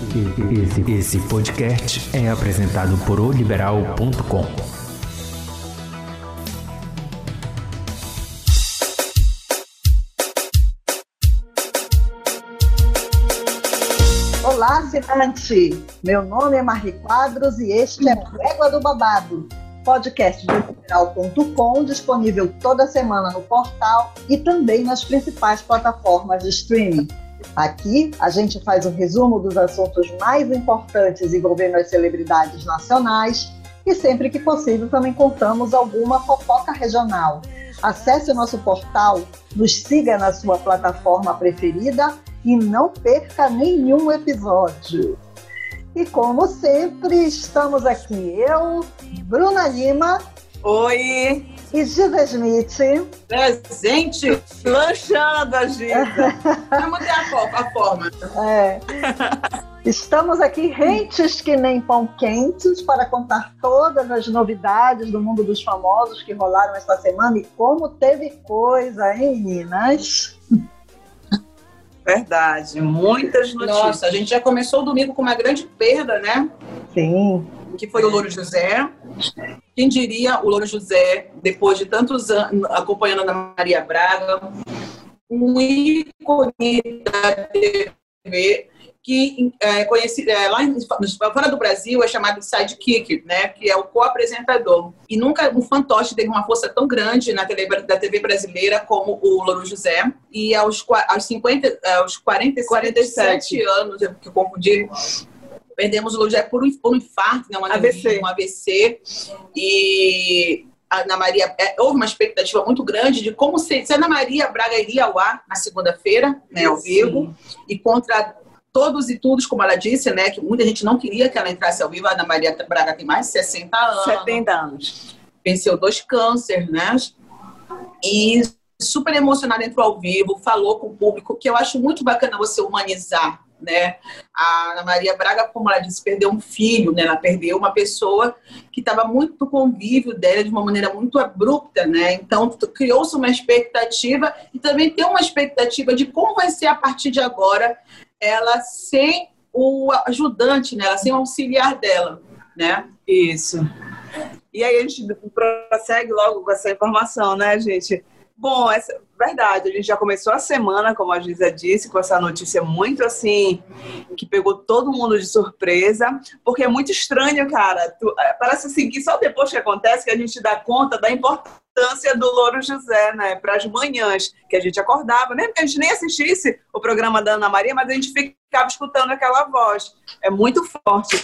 Esse, esse podcast é apresentado por oliberal.com. Olá, assinante! Meu nome é Marli Quadros e este é o Égua do Babado, podcast do liberal.com, disponível toda semana no portal e também nas principais plataformas de streaming. Aqui a gente faz um resumo dos assuntos mais importantes envolvendo as celebridades nacionais e sempre que possível também contamos alguma fofoca regional. Acesse o nosso portal, nos siga na sua plataforma preferida e não perca nenhum episódio. E como sempre, estamos aqui eu, Bruna Lima. Oi! E Giza Smith. Presente! Lanchando a Giza. Vamos ter a, a forma. É. Estamos aqui rentes que nem pão quentes para contar todas as novidades do mundo dos famosos que rolaram esta semana e como teve coisa, hein, meninas? Verdade, muitas notícias. Nossa, a gente já começou o domingo com uma grande perda, né? Sim. Que foi o Louro José. Quem diria o Louro José, depois de tantos anos acompanhando a Maria Braga, um ícone da TV que é conhecido é, lá em, fora do Brasil é chamado de sidekick, né, que é o co-apresentador. E nunca um fantoche teve uma força tão grande na TV, da TV brasileira como o Louro José. E aos, aos 50, aos 47, 47 anos, que eu confundi, perdemos o José por um, por um infarto, né, uma AVC. um AVC. E a Ana Maria, é, houve uma expectativa muito grande de como se, se a Ana Maria Braga iria ao ar na segunda-feira, né, ao vivo, e contra todos e todos, como ela disse, né, que muita gente não queria que ela entrasse ao vivo. A Ana Maria Braga tem mais de 60 anos. 70 anos. Venceu dois cânceres, né? E super emocionada entrou ao vivo, falou com o público, que eu acho muito bacana você humanizar, né? A Ana Maria Braga, como ela disse, perdeu um filho, né? Ela perdeu uma pessoa que estava muito no convívio dela de uma maneira muito abrupta, né? Então criou-se uma expectativa e também tem uma expectativa de como vai ser a partir de agora ela sem o ajudante, né? Ela sem o auxiliar dela, né? Isso. E aí a gente prossegue logo com essa informação, né, gente? Bom, essa verdade, a gente já começou a semana, como a Giza disse, com essa notícia muito assim, que pegou todo mundo de surpresa, porque é muito estranho, cara. Tu, é, parece assim que só depois que acontece que a gente dá conta da importância do Louro José, né, para as manhãs, que a gente acordava, mesmo que a gente nem assistisse o programa da Ana Maria, mas a gente ficava escutando aquela voz. É muito forte.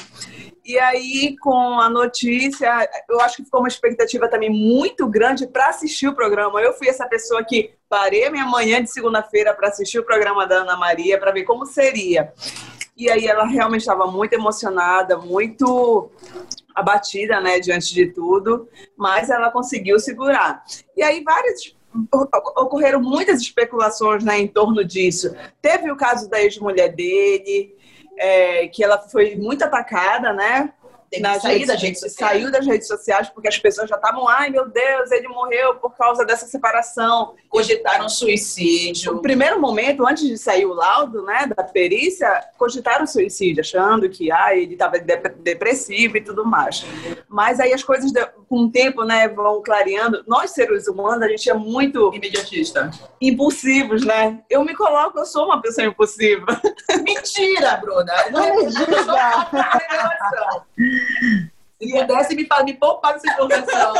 E aí, com a notícia, eu acho que ficou uma expectativa também muito grande para assistir o programa. Eu fui essa pessoa que parei a minha manhã de segunda-feira para assistir o programa da Ana Maria, para ver como seria. E aí ela realmente estava muito emocionada, muito abatida, né, diante de tudo, mas ela conseguiu segurar. E aí várias ocorreram muitas especulações né, em torno disso. Teve o caso da ex-mulher dele, é, que ela foi muito atacada, né? Nas sair das redes sociais. Saiu das redes sociais porque as pessoas já estavam, ai meu Deus, ele morreu por causa dessa separação. Cogitaram suicídio. No primeiro momento, antes de sair o laudo, né, da perícia, cogitaram suicídio, achando que ai, ele estava depressivo e tudo mais. Mas aí as coisas, com o tempo, né, vão clareando. Nós, seres humanos, a gente é muito... Imediatista. Impulsivos, né? Eu me coloco, eu sou uma pessoa impulsiva. Mentira, Bruna! Não! Se pudesse me, me poupar dessa informação.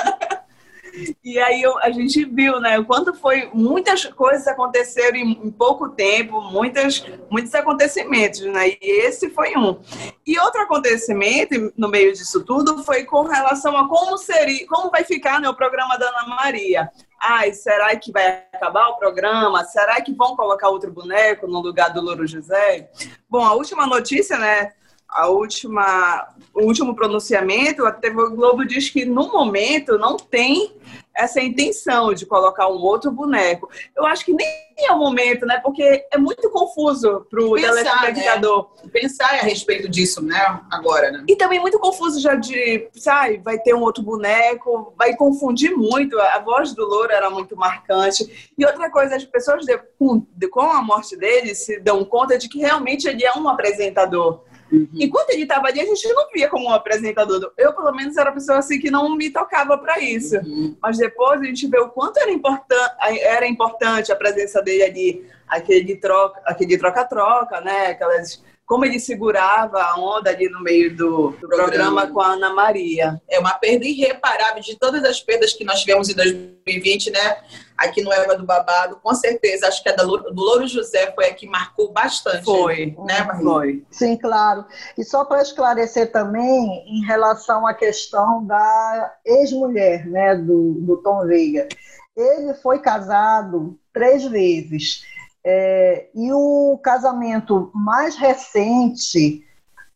E aí a gente viu, né, o quanto foi muitas coisas aconteceram em, em, pouco tempo, muitas, muitos acontecimentos, né? E esse foi um. E outro acontecimento no meio disso tudo foi com relação a como seria, como vai ficar né, o programa da Ana Maria. Ai, será que vai acabar o programa? Será que vão colocar outro boneco no lugar do Louro José? Bom, a última notícia, né? A última, o último pronunciamento, a TV Globo diz que no momento não tem essa intenção de colocar um outro boneco. Eu acho que nem é o momento, né? Porque é muito confuso para o telespectador. Né? Pensar a respeito disso, né? Agora, né? E também muito confuso já de, sabe, vai ter um outro boneco, vai confundir muito. A voz do Louro era muito marcante. E outra coisa, as pessoas, com a morte dele, se dão conta de que realmente ele é um apresentador Uhum. Enquanto ele estava ali, a gente não via como um apresentador. Eu, pelo menos, era uma pessoa assim que não me tocava para isso. Uhum. Mas depois a gente vê o quanto era, importan era importante a presença dele ali, aquele troca, aquele troca-troca, né? Aquelas como ele segurava a onda ali no meio do, do programa. programa. com a Ana Maria. É uma perda irreparável de todas as perdas que nós tivemos em 2020, né? Aqui no Eva do Babado, com certeza. Acho que a do Louro José foi a que marcou bastante. Foi, né, Maria? Foi. Sim, claro. E só para esclarecer também, em relação à questão da ex-mulher, né, do, do Tom Veiga. Ele foi casado três vezes. É, e o casamento mais recente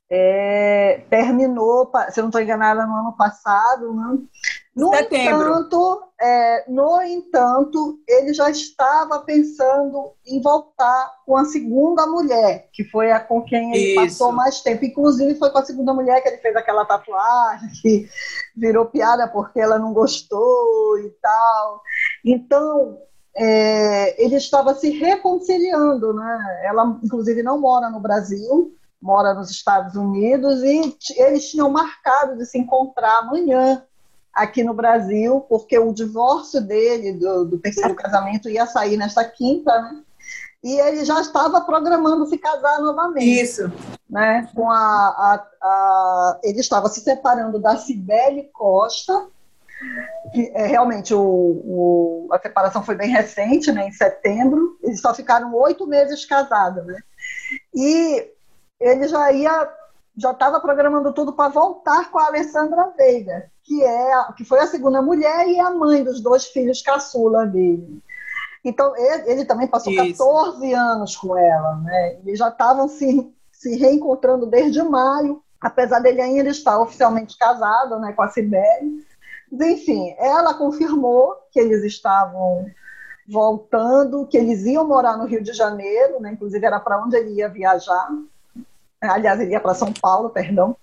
é, terminou, se eu não estou enganada, no ano passado. Né? No Setembro. entanto, é, no entanto, ele já estava pensando em voltar com a segunda mulher, que foi a com quem ele Isso. passou mais tempo. Inclusive, foi com a segunda mulher que ele fez aquela tatuagem, que virou piada porque ela não gostou e tal. Então, é, ele estava se reconciliando, né? Ela, inclusive, não mora no Brasil, mora nos Estados Unidos e eles tinham marcado de se encontrar amanhã aqui no Brasil, porque o divórcio dele do, do terceiro casamento ia sair nesta quinta, né? E ele já estava programando se casar novamente. Isso. Né? Com a, a, a ele estava se separando da Cibele Costa, que, é, realmente o, o, a separação foi bem recente, né, em setembro. Eles só ficaram oito meses casados, né? E ele já ia, já estava programando tudo para voltar com a Alessandra Veiga, que é, que foi a segunda mulher e a mãe dos dois filhos caçula dele. Então ele, ele também passou Isso. 14 anos com ela, né? E já estavam se, se reencontrando desde maio, apesar dele ainda estar oficialmente casado, né, com a Sibeli enfim, ela confirmou que eles estavam voltando, que eles iam morar no Rio de Janeiro, né? inclusive era para onde ele ia viajar. Aliás, ele ia para São Paulo, perdão.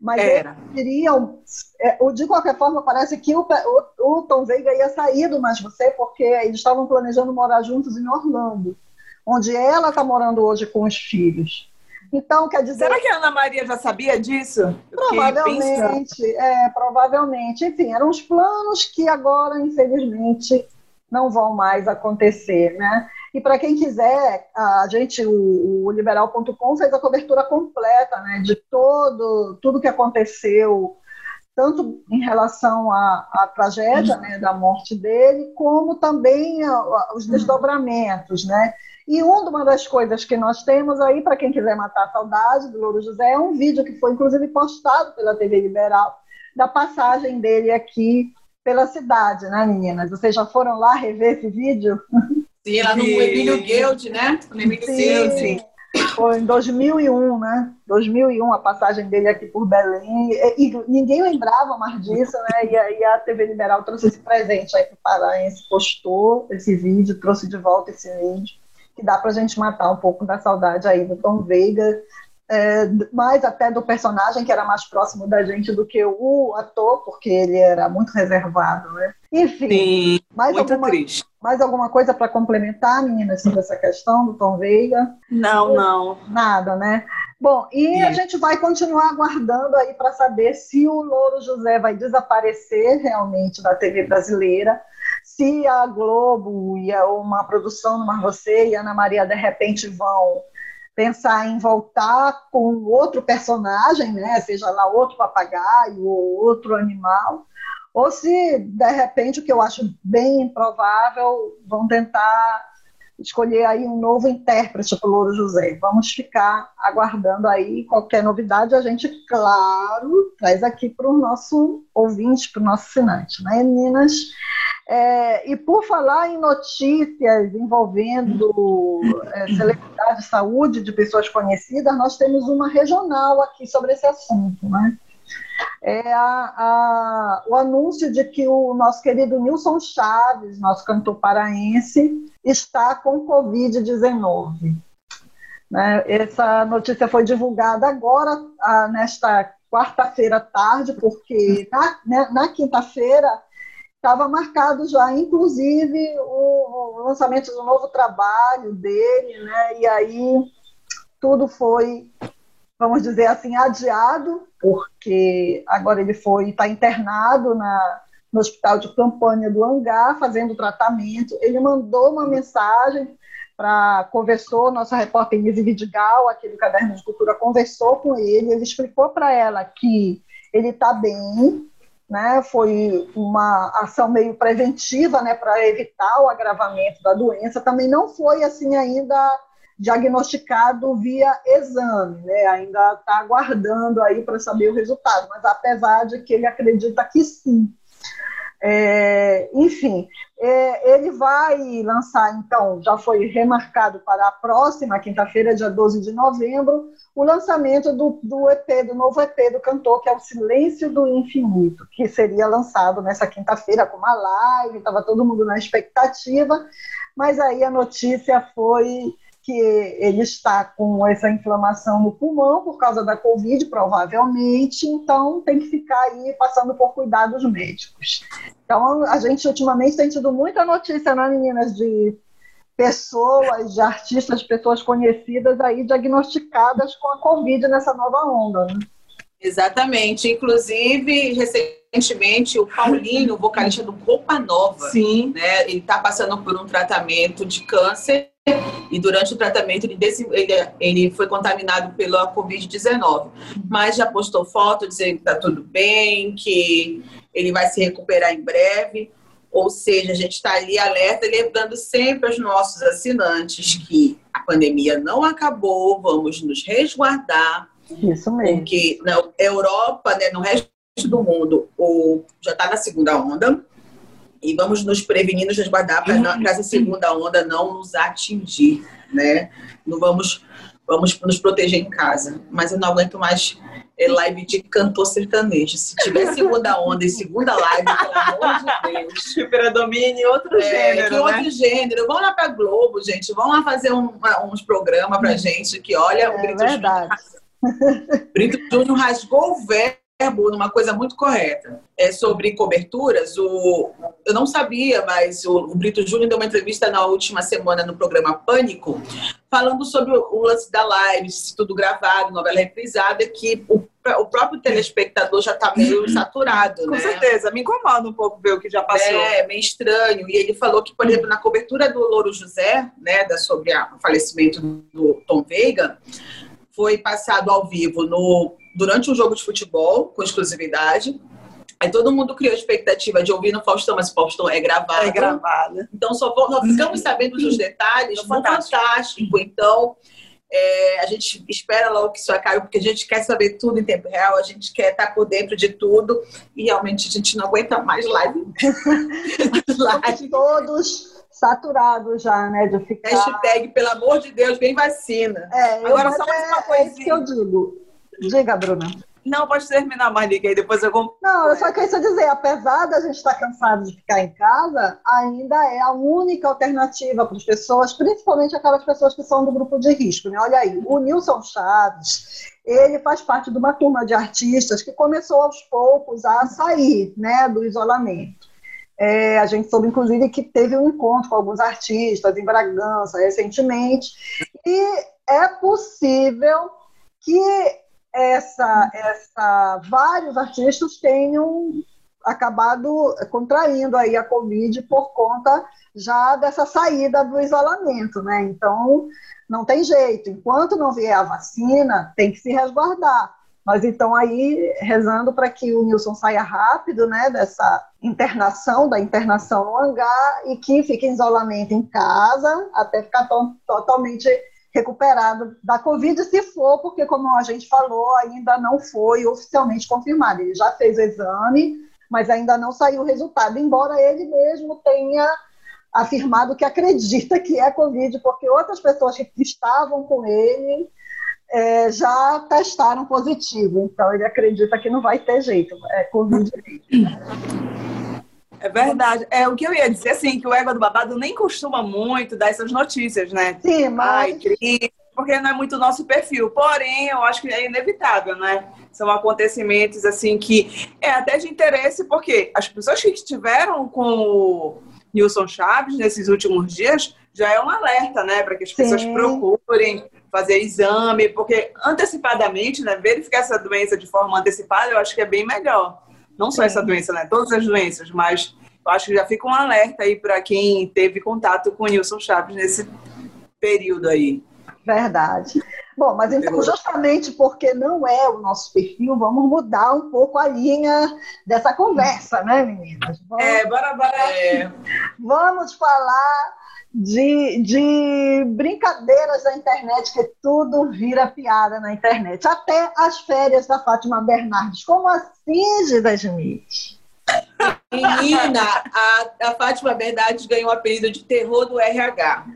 Mas era. eles iriam. É, de qualquer forma, parece que o, o, o Tom Veiga ia sair do Mais Você, porque eles estavam planejando morar juntos em Orlando, onde ela está morando hoje com os filhos. Então, quer dizer. Será que a Ana Maria já sabia disso? Provavelmente, é, provavelmente. Enfim, eram os planos que agora, infelizmente, não vão mais acontecer, né? E para quem quiser, a gente, o, o liberal.com fez a cobertura completa, né, de todo tudo que aconteceu, tanto em relação à, à tragédia, né, da morte dele, como também a, a, os desdobramentos, né? E uma das coisas que nós temos aí, para quem quiser matar a saudade do Louro José, é um vídeo que foi inclusive postado pela TV Liberal, da passagem dele aqui pela cidade, né, meninas? Vocês já foram lá rever esse vídeo? Sim, lá no Emílio Guild, né? No Emílio Guild, sim. Foi em 2001, né? 2001, a passagem dele aqui por Belém. E, e ninguém lembrava mais disso, né? E, e, a TV Liberal trouxe esse presente aí para o Paraense, postou esse vídeo, trouxe de volta esse vídeo que dá para a gente matar um pouco da saudade aí do Tom Veiga, é, mais até do personagem que era mais próximo da gente do que o ator, porque ele era muito reservado, né? Enfim, Sim, mais, alguma, triste. mais alguma coisa para complementar, meninas, sobre essa questão do Tom Veiga? Não, não. Nada, né? Bom, e Sim. a gente vai continuar aguardando aí para saber se o Louro José vai desaparecer realmente da TV brasileira se a Globo e uma produção no Você e a Ana Maria de repente vão pensar em voltar com outro personagem, né, seja lá outro papagaio ou outro animal, ou se de repente o que eu acho bem improvável vão tentar escolher aí um novo intérprete para o Louro José. Vamos ficar aguardando aí qualquer novidade. A gente, claro, traz aqui para o nosso ouvinte, para o nosso assinante, né, meninas? É, e por falar em notícias envolvendo é, celebridade de saúde de pessoas conhecidas, nós temos uma regional aqui sobre esse assunto, né? É a, a, o anúncio de que o nosso querido Nilson Chaves, nosso cantor paraense, está com Covid-19. Né? Essa notícia foi divulgada agora, nesta quarta-feira tarde, porque na, né, na quinta-feira estava marcado já, inclusive, o, o, lançamento do novo trabalho dele, né? E aí tudo foi vamos dizer assim, adiado, porque agora ele foi está internado na, no hospital de campanha do Hangar, fazendo tratamento. Ele mandou uma mensagem para conversou, nossa repórter Inês Vidigal, aqui do Caderno de Cultura, conversou com ele, ele explicou para ela que ele está bem, né? Foi uma ação meio preventiva, né, para evitar o agravamento da doença. Também não foi assim ainda diagnosticado via exame, né? Ainda está aguardando aí para saber o resultado, mas apesar de que ele acredita que sim. É, enfim, é, ele vai lançar, então, já foi remarcado para a próxima quinta-feira, dia 12 de novembro, o lançamento do, do EP, do novo EP do cantor, que é o Silêncio do Infinito, que seria lançado nessa quinta-feira com uma live, estava todo mundo na expectativa, mas aí a notícia foi que ele está com essa inflamação no pulmão por causa da Covid, provavelmente, então tem que ficar aí passando por cuidados médicos. Então, a gente ultimamente tem tido muita notícia, né, meninas, de pessoas, de artistas, pessoas conhecidas aí diagnosticadas com a Covid nessa nova onda. Né? Exatamente. Inclusive, recentemente, o Paulinho, vocalista do Roupa Nova, Sim. Né, ele está passando por um tratamento de câncer e durante o tratamento ele, ele, ele foi contaminado pela Covid-19. Mas já postou foto dizendo que está tudo bem, que ele vai se recuperar em breve. Ou seja, a gente está ali alerta, lembrando sempre aos nossos assinantes que a pandemia não acabou, vamos nos resguardar. Isso mesmo. Porque na Europa, né, no resto do mundo, o, já está na segunda onda e vamos nos prevenir, nos resguardar para essa segunda onda não nos atingir, né? Não vamos, vamos nos proteger em casa. Mas eu não aguento mais é, live de cantor sertanejo. Se tiver segunda onda e segunda live, pelo amor de Deus. Que predomine outro é, gênero, que né? outro gênero. Vamos lá para Globo, gente. Vamos lá fazer um, uns programas pra gente que, olha, É o Brito verdade. Júnior, Brito Júnior rasgou o verbo numa coisa muito correta. É sobre coberturas. O, eu não sabia, mas o, o Brito Júnior deu uma entrevista na última semana no programa Pânico, falando sobre o, o lance da live, tudo gravado, novela reprisada, que o, o próprio telespectador já está meio saturado, Com né? certeza, me incomoda um pouco ver o que já passou. É, meio estranho. E ele falou que, por exemplo, na cobertura do Louro José, né, da, sobre a, o falecimento do Tom Veiga, foi passado ao vivo no, durante um jogo de futebol, com exclusividade. Aí todo mundo criou a expectativa de ouvir no Faustão, mas o Faustão é gravado. É gravada. Então só, só ficamos sabendo dos detalhes No no Fantástico. Fantástico. Então, é, a gente espera logo que isso acabe, porque a gente quer saber tudo em tempo real, a gente quer estar por dentro de tudo, e realmente a gente não aguenta mais live. live. Estamos todos saturados já, né, de ficar... Hashtag, pelo amor de Deus, vem vacina. É, Agora, só mais é, uma é isso que eu digo. Diga, Bruna. Não, pode terminar, Marlica, aí depois eu vou. Não, eu só queria dizer, apesar da gente estar cansado de ficar em casa, ainda é a única alternativa para as pessoas, principalmente aquelas pessoas que são do grupo de risco. Né? Olha aí, o Nilson Chaves, ele faz parte de uma turma de artistas que começou aos poucos a sair né, do isolamento. É, a gente soube, inclusive, que teve um encontro com alguns artistas em Bragança recentemente, e é possível que essa, essa, vários artistas tenham acabado contraindo aí a Covid por conta já dessa saída do isolamento, né? Então, não tem jeito. Enquanto não vier a vacina, tem que se resguardar. Mas então aí rezando para que o Nilson saia rápido, né, dessa internação, da internação no hangar e que fique em isolamento em casa até ficar to totalmente recuperado da Covid, se for, porque como a gente falou, ainda não foi oficialmente confirmado. Ele já fez o exame, mas ainda não saiu o resultado, embora ele mesmo tenha afirmado que acredita que é Covid, porque outras pessoas que estavam com ele é, já testaram positivo, então ele acredita que não vai ter jeito, é Covid. É verdade. É o que eu ia dizer, assim, que o Égua do Babado nem costuma muito dar essas notícias, né? Sim, Ai, mas crise, porque não é muito o nosso perfil. Porém, eu acho que é inevitável, né? São acontecimentos, assim, que é até de interesse, porque as pessoas que estiveram com o Nilson Chaves nesses últimos dias já é um alerta, né? Para que as pessoas Sim. procurem fazer exame, porque antecipadamente, né, verificar essa doença de forma antecipada, eu acho que é bem melhor. Não só Sim. essa doença, né, todas as doenças, mas eu acho que já fica um alerta aí para quem teve contato com o Nilson Chaves nesse período aí. Verdade. Bom, mas então, justamente porque não é o nosso perfil, vamos mudar um pouco a linha dessa conversa, né, meninas? Vamos, é, bora, bora. É. Vamos falar de, de brincadeiras da internet, que tudo vira piada na internet. Até as férias da Fátima Bernardes. Como assim, Gida Smith? Menina, a, a Fátima Bernardes ganhou o apelido de terror do RH.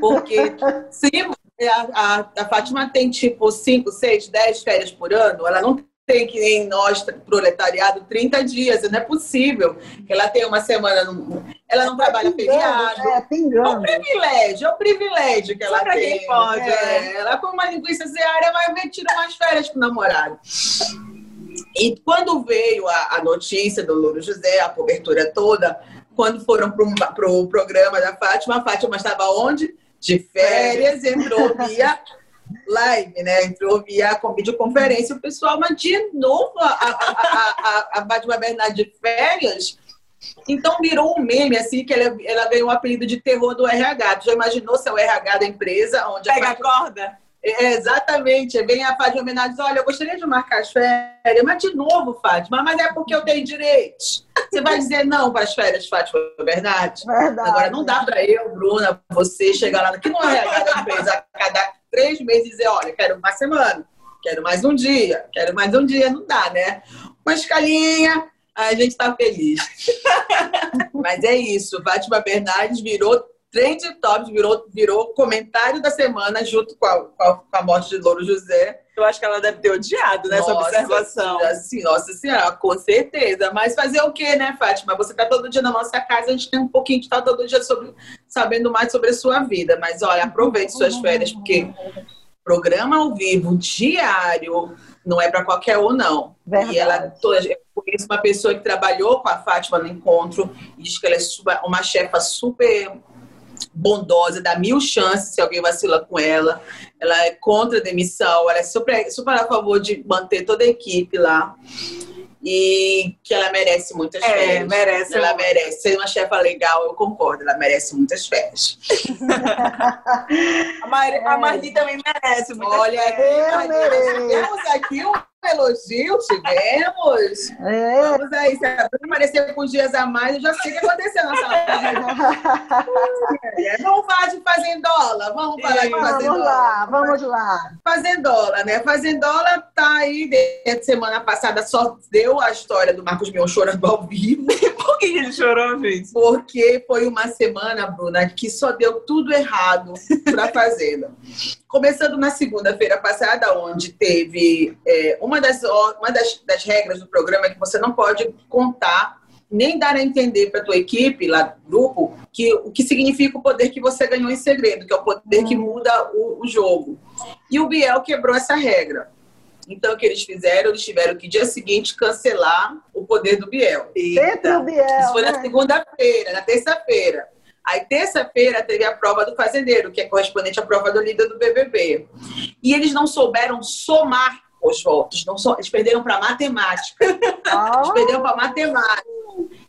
Porque se a, a, a Fátima tem tipo 5, 6, 10 férias por ano, ela não tem que nem nós, proletariado, 30 dias. Não é possível que ela tenha uma semana. No... Ela não é trabalha feriado. É, é um privilégio, é um privilégio que ela Só tem. Quem pode, é. Né? Ela, com uma linguiça diária, vai ver, tira umas férias com o namorado. E quando veio a, a notícia do Louro José, a cobertura toda, quando foram para o pro programa da Fátima, a Fátima estava onde? De férias, entrou via live, né? Entrou via videoconferência o pessoal, mas de novo a, a, a, a Fátima Bernardes de férias. Então virou um meme, assim, que ela, ela ganhou o apelido de terror do RH. Tu já imaginou se é o RH da empresa? Onde Pega a, Fátima... a corda? É, exatamente. Vem a Fátima diz, olha, eu gostaria de marcar as férias, mas de novo, Fátima, mas é porque eu tenho direitos. Você vai dizer não para as férias, Fátima Bernardes? Verdade. Agora, não dá para eu, Bruna, você chegar lá, que não é a empresa, a cada três meses dizer, olha, quero uma semana, quero mais um dia, quero mais um dia, não dá, né? Uma escalinha, a gente está feliz. mas é isso, Fátima Bernardes virou Trend Topics virou, virou comentário da semana junto com a, com a morte de Louro José. Eu acho que ela deve ter odiado nessa nossa observação. Assim, nossa senhora, com certeza. Mas fazer o quê, né, Fátima? Você está todo dia na nossa casa, a gente tem um pouquinho de estar tá todo dia sobre, sabendo mais sobre a sua vida. Mas olha, aproveite suas férias, porque programa ao vivo, diário, não é para qualquer um, não. Verdade. E ela, toda, eu conheço uma pessoa que trabalhou com a Fátima no encontro e diz que ela é uma chefa super bondosa, dá mil chances se alguém vacila com ela. Ela é contra a demissão, ela é super, super a favor de manter toda a equipe lá. E que ela merece muitas é, férias. merece. Ela merece. Ser uma chefa legal, eu concordo, ela merece muitas férias. a, Mar... é. a Marli também merece muitas Olha, férias. Olha, temos aqui um elogio tivemos. É. Vamos aí, se a Bruna aparecer com dias a mais, eu já sei o que aconteceu na sala. vamos falar de fazendola. Vamos falar de fazendola. Vamos lá, vamos lá. Fazendola, né? Fazendola tá aí, desde semana passada só deu a história do Marcos Mion chorando ao vivo. Por que ele chorou, gente? Porque foi uma semana, Bruna, que só deu tudo errado pra Fazenda. Começando na segunda-feira passada, onde teve é, uma, das, uma das, das regras do programa é que você não pode contar nem dar a entender para a tua equipe, lá do grupo, que, o que significa o poder que você ganhou em segredo, que é o poder que muda o, o jogo. E o Biel quebrou essa regra. Então, o que eles fizeram? Eles tiveram que, dia seguinte, cancelar o poder do Biel. O Biel. Isso foi né? na segunda-feira, na terça-feira. Aí, terça-feira, teve a prova do fazendeiro, que é correspondente à prova do líder do BBB. E eles não souberam somar os votos, não so... eles perderam para matemática. Ah. Eles perderam para matemática.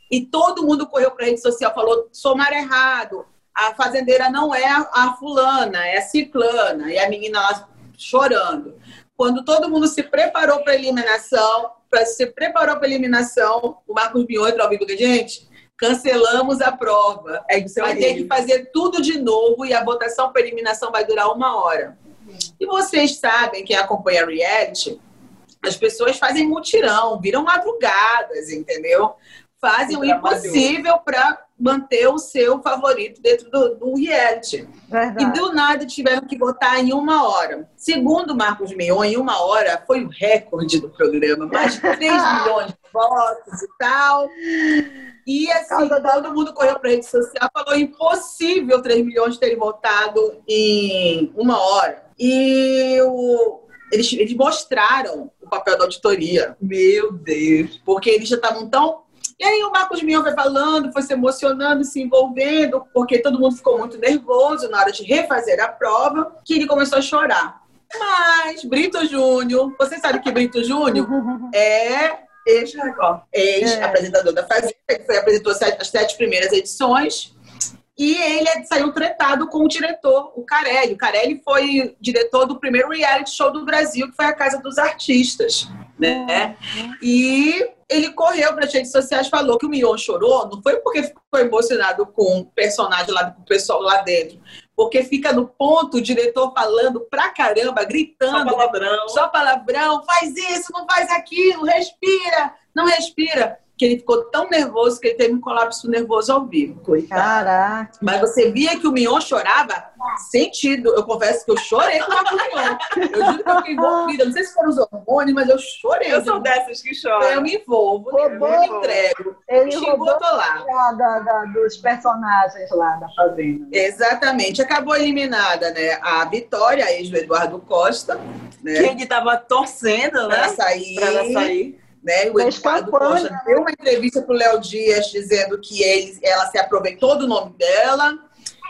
E todo mundo correu para a rede social, falou: somar errado. A fazendeira não é a fulana, é a ciclana. E a menina lá chorando. Quando todo mundo se preparou para a eliminação, para se preparou para a eliminação, o Marcos Bion entrou ao vivo com a gente cancelamos a prova. É vai ter que fazer tudo de novo e a votação para eliminação vai durar uma hora. E vocês sabem, quem acompanha a reality, as pessoas fazem mutirão, viram madrugadas, entendeu? Fazem o impossível para manter o seu favorito dentro do, do reality. Verdade. E do nada tiveram que votar em uma hora. Segundo Marcos Mion, em uma hora foi o recorde do programa. Mais de 3 milhões de votos e tal. E assim, todo mundo correu para a rede social, falou impossível 3 milhões terem votado em uma hora. E o, eles, eles mostraram o papel da auditoria. Meu Deus! Porque eles já estavam tão E aí o Marcos Mion foi falando, foi se emocionando, se envolvendo, porque todo mundo ficou muito nervoso na hora de refazer a prova, que ele começou a chorar. Mas Brito Júnior, você sabe que Brito Júnior é ex-apresentador da Fazenda, que foi, apresentou as sete primeiras edições. E ele saiu tretado com o diretor, o Carelli. O Carelli foi diretor do primeiro reality show do Brasil, que foi a Casa dos Artistas. Né? E ele correu para as redes sociais falou que o Mion chorou, não foi porque ficou emocionado com o personagem lá, com o pessoal lá dentro, porque fica no ponto o diretor falando pra caramba, gritando. Só palavrão. Só palavrão, faz isso, não faz aquilo, respira, não respira que ele ficou tão nervoso que ele teve um colapso nervoso ao vivo. Coitado. Caraca. Mas você via que o Mion chorava sentido. Eu confesso que eu chorei com o Mion. Eu juro que eu fiquei envolvida. Não sei se foram os hormônios, mas eu chorei. Eu sou dessas que choram. Eu me envolvo, eu me entrego. Ele Xingou, roubou tô lá. Da, da, dos personagens lá da Fazenda. Exatamente. Acabou eliminada, né? A Vitória, a ex do Eduardo Costa. Né? Que ele estava torcendo, né? Pra sair. Pra ela sair. Né? O Eduardo Costa né? deu uma entrevista para o Léo Dias dizendo que ele, ela se aproveitou do nome dela,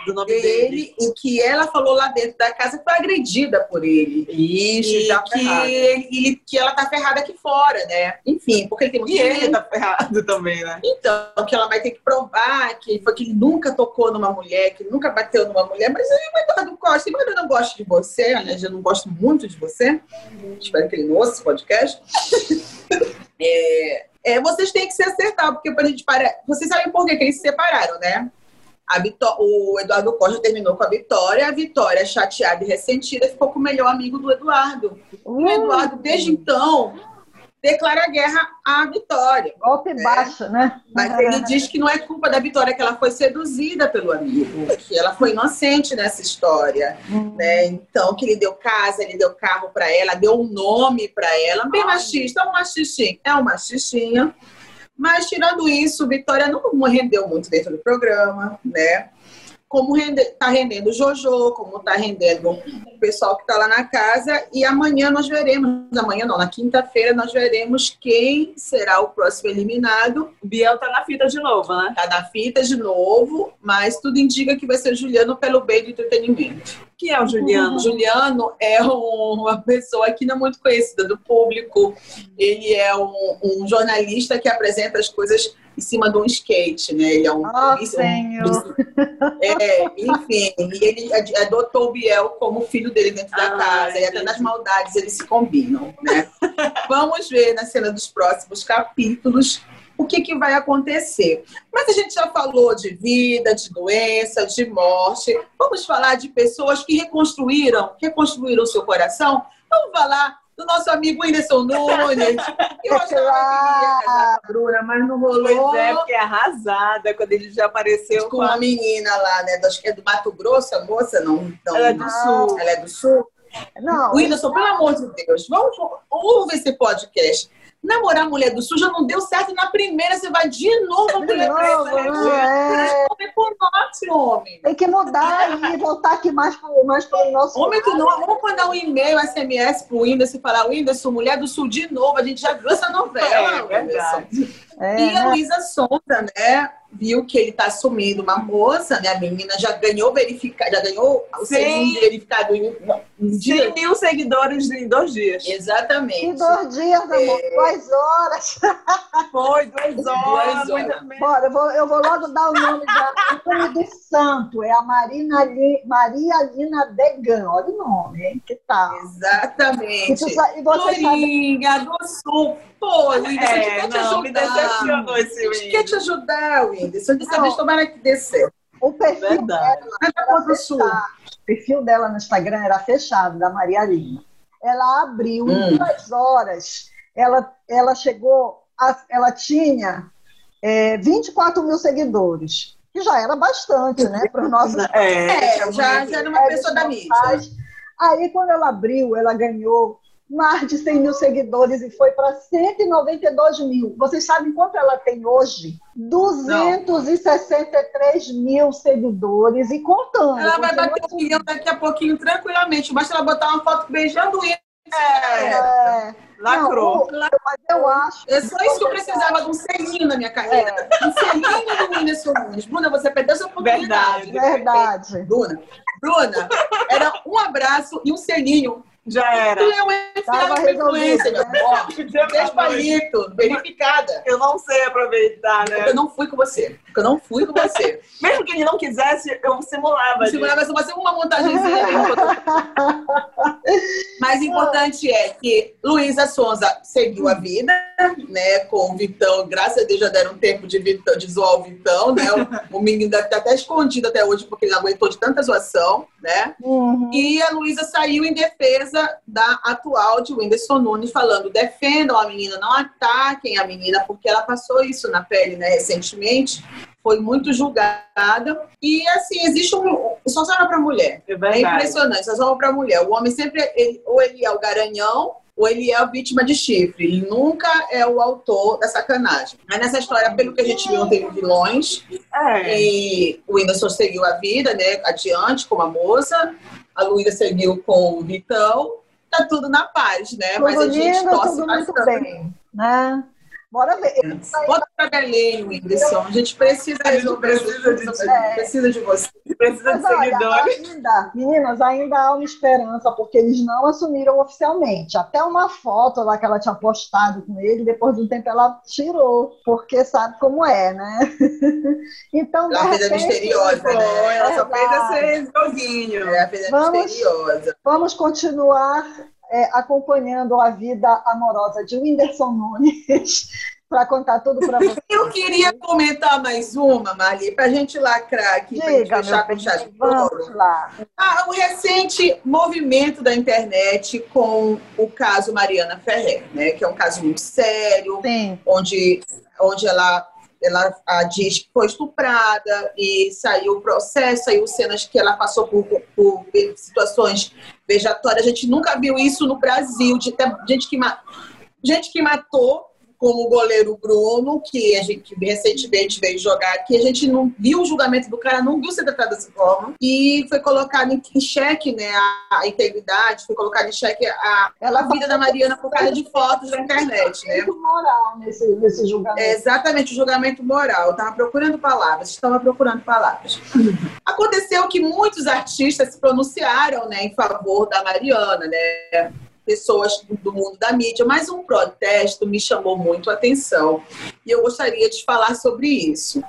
do nome dele, dele, e que ela falou lá dentro da casa que foi agredida por ele. Isso, e já que, ele, que ela tá ferrada aqui fora, né? Enfim, porque ele tem muito E ele tá ferrado também, né? Então, que ela vai ter que provar que foi que ele nunca tocou numa mulher, que nunca bateu numa mulher, mas aí o Eduardo Costa, embora eu não gosto de você, aliás, eu não gosto muito de você, espero que ele não ouça esse podcast. É, é, vocês têm que se acertar, porque a gente para. Vocês sabem por que, que eles se separaram, né? Vitó... O Eduardo Costa terminou com a Vitória, a Vitória, chateada e ressentida, ficou com o melhor amigo do Eduardo. Uh, o Eduardo, desde então, declara guerra à Vitória. Golpe né? baixo, né? Mas ele diz que não é culpa da Vitória, que ela foi seduzida pelo amigo, que ela foi inocente nessa história. Hum. Né? Então, que ele deu casa, ele deu carro para ela, deu um nome para ela. Bem machista, é um machistinho. É um machistinha. Mas, tirando isso, Vitória não rendeu muito dentro do programa, né? Como está rendendo o Jojo, como está rendendo o pessoal que está lá na casa. E amanhã nós veremos, amanhã não, na quinta-feira nós veremos quem será o próximo eliminado. O Biel está na fita de novo, né? Está na fita de novo, mas tudo indica que vai ser Juliano pelo bem do entretenimento. Quem é o Juliano? Uhum. Juliano é uma pessoa que não é muito conhecida do público. Ele é um, um jornalista que apresenta as coisas em cima de um skate, né? Ele é um. Oh, senhor. É, enfim, e ele adotou o Biel como filho dele dentro da ah, casa, e até nas maldades eles se combinam, né? Vamos ver na cena dos próximos capítulos o que, que vai acontecer. Mas a gente já falou de vida, de doença, de morte. Vamos falar de pessoas que reconstruíram, reconstruíram o seu coração. Vamos falar do nosso amigo Whindersson Nunes. Eu achava que ia casar com a Bruna, mas não rolou. Pois é, porque é arrasada quando ele já apareceu com uma menina lá, né? Acho que é do Mato Grosso, a moça, não. não ela é do não. Sul. Ela é do Sul. Não. Whindersson, pelo amor de Deus, vamos ouvir esse podcast. Namorar a mulher do sul já não deu certo na primeira, você vai de novo mulher novo, é. norte, homem. Tem que mudar e voltar aqui mais pro, mais pro nosso. Homem que não, vamos mandar um e-mail, SMS pro Whindersson e falar: Whindersson, mulher do sul de novo, a gente já viu essa novela. É, verdade. É, e a né? Luísa Sonza, né? Viu que ele tá assumindo uma moça, né? A menina já ganhou verificado, já ganhou o segundo verificado em um dia. 100 mil seguidores em dois dias. Exatamente. Em dois dias, amor. É... Duas horas. Foi, duas horas. Duas horas. Bora, eu vou, eu vou logo dar o nome da o nome do santo. É a Marina Li, Maria Lina Degan. Olha o nome, hein? Que tal? Exatamente. E, tu, e você Florinha do Sul. Pô, Whindersson, é, a gente quer te não, me decepcionou esse A gente quer te ajudar, Whindersson. Dessa vez tomara que dê certo. O perfil Verdade. dela fechado. O perfil dela no Instagram era fechado, da Maria Lima. Ela abriu Hum. em duas horas. Ela, ela chegou, a- ela tinha é, 24 mil seguidores, que já era bastante, né? Para os nossos É, É, já, já era uma pessoa da mídia. Aí, quando ela abriu, ela ganhou mais de 100 mil seguidores e foi para 192 mil. Vocês sabem quanto ela tem hoje? 263 mil seguidores e contando. Ela vai bater um milhão daqui a pouquinho, tranquilamente. Basta ela botar uma foto beijando o Whindersson. É, Lacrou. Não, mas eu acho. É só isso que eu precisava de um selinho na minha carreira. É. Um selinho do Whindersson Nunes. Bruna, você perdeu essa oportunidade. Verdade. Bruna, Bruna, era um abraço e um selinho. Já era. Tu é uma Tava influência, influência, meu resolvido, amor. Beijo palito, verificada. Eu não sei aproveitar, Porque eu né? não fui com você. Porque eu não fui com você. Mesmo que ele não quisesse, eu simulava. Segurava só fazer uma montagenzinha. Mas o importante é que Luísa Sonza seguiu a vida, né? Com o Vitão, graças a Deus já deram tempo de, Vitão, de zoar o Vitão, né? O, o menino deve estar até escondido até hoje, porque ele não aguentou de tanta zoação, né? Uhum. E a Luísa saiu em defesa da atual de Whindersson Nunes, falando: defendam a menina, não ataquem a menina, porque ela passou isso na pele, né, recentemente. Foi muito julgada. E, assim, existe um. Só sobra para mulher. É É impressionante, só sobra para mulher. O homem sempre, ele- ou ele é o garanhão, ou ele é a vítima de chifre. Ele nunca é o autor da sacanagem. Mas nessa história, pelo que a gente viu, teve vilões. É. E o Whindersson seguiu a vida, né? Adiante com a moça. A Luísa seguiu com o Vitão. Tá tudo na paz, né? Mas Tudo a gente lindo, torce tudo muito bastante. bem. Né? Bora ver. Bota pra Belém, Whindersson. A gente precisa A gente resolver precisa de- A gente precisa de você. Precisa de Mas olha, seguidores. ainda, meninas, ainda há uma esperança, porque eles não assumiram oficialmente. Até uma foto lá que ela tinha postado com ele, depois de um tempo ela tirou, porque sabe como é, né? Então, de Ela fez a repente, misteriosa, Foi, né? ela só fez esse joguinho. É, a Vamos- misteriosa. Vamos continuar é, acompanhando a vida amorosa de Whindersson Nunes para contar tudo para você. Eu queria comentar mais uma, Marli, pra gente lacrar aqui, pra gente fechar com chave de ouro. lá. Ah, o recente movimento da internet com o caso Mariana Ferrer, né? Que é um caso muito sério, Sim, onde, onde ela, ela ah, diz que foi estuprada e saiu o processo, saiu cenas que ela passou por, por situações vejatórias. A gente nunca viu isso no Brasil, de até gente que, gente que matou, como o goleiro Bruno, que a gente recentemente veio jogar aqui, a gente não viu o julgamento do cara, não viu ser tratado dessa forma, e foi colocado em, xeque né, a, integridade, foi colocado em xeque a, a vida da Mariana por causa de fotos na internet, né? moral nesse, nesse julgamento. É exatamente o julgamento moral. Eu estava procurando palavras, estava procurando palavras. Aconteceu que muitos artistas se pronunciaram né, em favor da Mariana, né? Pessoas do mundo da mídia, mas um protesto me chamou muito a atenção e eu gostaria de falar sobre isso.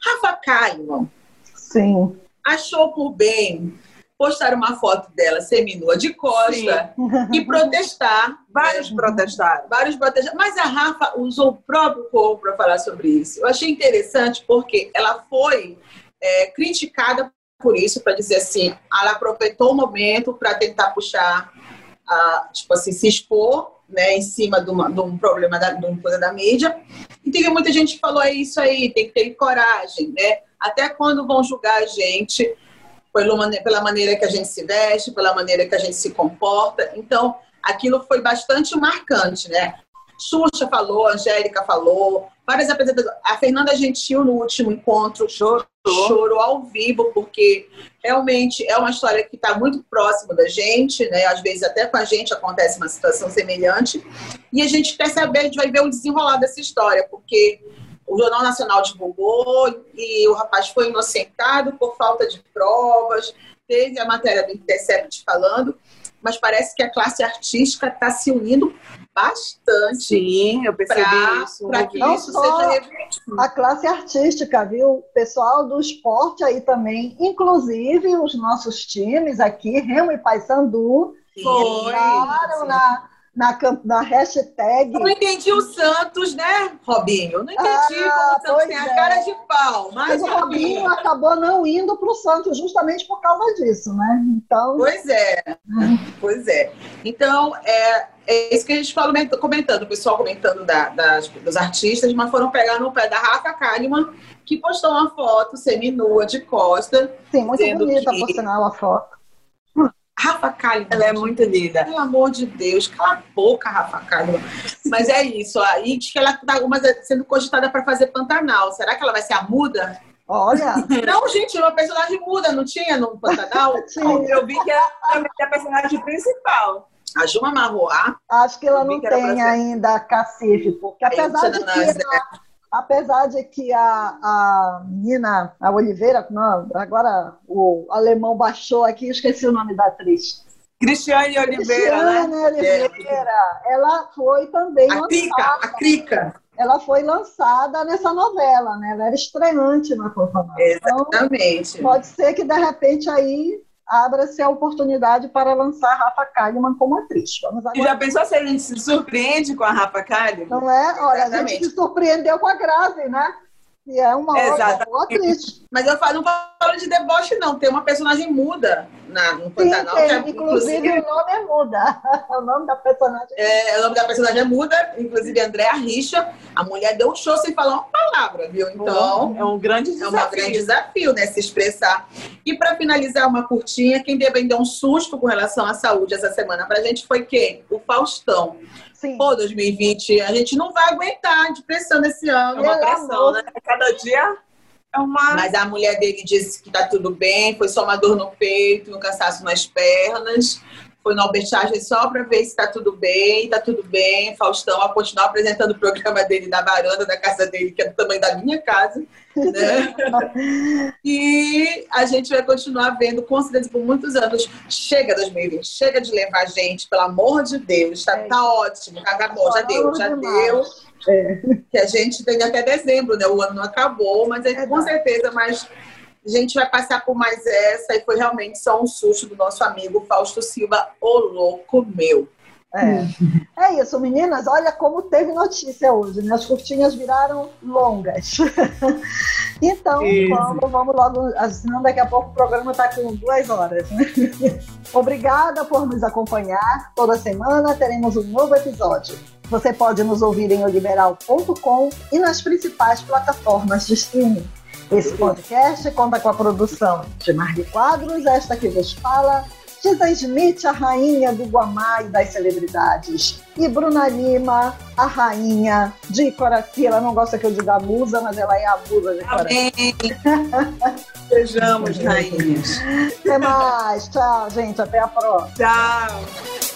Rafa Kalimann Sim. achou por bem postar uma foto dela seminua de costa e protestar Vários protestaram. vários protestos. Mas a Rafa usou o próprio corpo para falar sobre isso. Eu achei interessante porque ela foi é, criticada por isso, para dizer assim, ela aproveitou o momento para tentar puxar, a, tipo assim, se expor né, em cima de, uma- de um problema da, de uma coisa da mídia. E teve muita gente que falou, é isso aí, tem que ter coragem, né? Até quando vão julgar a gente pela pela maneira que a gente se veste, pela maneira que a gente se comporta. Então, aquilo foi bastante marcante, né? Xuxa falou, Angélica falou, várias apresentadoras. A Fernanda Gentil, no último encontro, chorou, chorou ao vivo, porque realmente é uma história que está muito próxima da gente, né? Às vezes até com a gente acontece uma situação semelhante. E a gente quer saber, a gente vai ver o desenrolar dessa história, porque o Jornal Nacional divulgou e o rapaz foi inocentado por falta de provas. Teve a matéria do Intercept falando, mas parece que a classe artística está se unindo bastante Sim, eu percebi isso. para que Não isso só- seja revertido. A classe artística, viu? Pessoal do esporte aí também, inclusive os nossos times aqui, Remo e Paysandu, Foi. entraram na, na, na hashtag. Eu não entendi o Santos, né, Robinho? Eu não entendi Ah, como o Santos tem a é. cara de pau. Mas, Mas o Robinho acabou não indo para o Santos justamente por causa disso, né? Então, Pois é, pois é. Então, é, é isso que a gente fala comentando, o pessoal comentando da- das- dos artistas, mas foram pegar no pé da Rafa Kalimann, que postou uma foto seminua de costa. sim, muito bonita, que- por sinal, a foto. Rafa Kalimann. Ela é muito linda. Pelo amor de Deus, cala a boca, Rafa Kalimann. Mas é isso, aí diz que ela está sendo cogitada para fazer Pantanal. Será que ela vai ser a muda? Olha, Não, gente, uma personagem muda, não tinha no Pantanal? tinha. Eu vi que ela é a personagem principal. A Juma Marroá. Acho que ela não tem ainda cacife, porque apesar de que a, né? Apesar de que a, a menina, a Oliveira, não, agora o alemão baixou aqui, esqueci o nome da atriz. Cristiane Oliveira, Cristiane né? Oliveira, ela foi também a Crica, a Crica. Ela foi lançada nessa novela, né? Ela era estreante na Copa Exatamente. Então, pode ser que de repente aí abra-se a oportunidade para lançar Rafa Kalimann como atriz. Vamos agora... E já pensou se a gente se surpreende com a Rafa Kalimann? Não é? Olha, Exatamente. a gente se surpreendeu com a Grazi, né? E é uma boa atriz. Mas eu falo, não falo de deboche, não. Tem uma personagem muda na, no Pantanal. Sim, tem, é, inclusive, inclusive, o nome é muda. o nome da personagem é, O nome da personagem é muda. Inclusive, Andréa Richa. A mulher deu um show sem falar uma palavra, viu? Então, é um grande desafio. É um grande desafio, né? Se expressar. E para finalizar uma curtinha, quem dar um susto com relação à saúde essa semana pra gente foi quem? O Faustão. Sim. Pô, 2020, a gente não vai aguentar de pressão nesse ano. É uma pressão, né? Cada dia é uma. Mas a mulher dele disse que tá tudo bem, foi só uma dor no peito, um cansaço nas pernas. Foi no Albert Einstein só para ver se tá tudo bem, tá tudo bem. Faustão a continuar apresentando o programa dele da varanda da casa dele, que é do tamanho da minha casa. Né? e a gente vai continuar vendo, com certeza, por muitos anos. Chega 2020, chega de levar a gente, pelo amor de Deus. Tá, é. tá ótimo, tá, tá bom, já deu, já deu. É. Que a gente tem até dezembro, né? O ano não acabou, mas é, com certeza, mas a gente vai passar por mais essa e foi realmente só um susto do nosso amigo Fausto Silva, o louco meu. É. é isso, meninas. Olha como teve notícia hoje, né? As curtinhas viraram longas. então, vamos, vamos logo, senão daqui a pouco o programa está com duas horas. Né? Obrigada por nos acompanhar. Toda semana teremos um novo episódio. Você pode nos ouvir em oliberal.com e nas principais plataformas de streaming. Esse podcast conta com a produção de Marli Quadros, esta que vos fala, Tisa Smith, a rainha do Guamá e das celebridades, e Bruna Lima, a rainha de Coraci. Ela não gosta que eu diga musa, mas ela é a musa de Coraci. Sejamos rainhas. Até mais. Tchau, gente. Até a próxima. Tchau.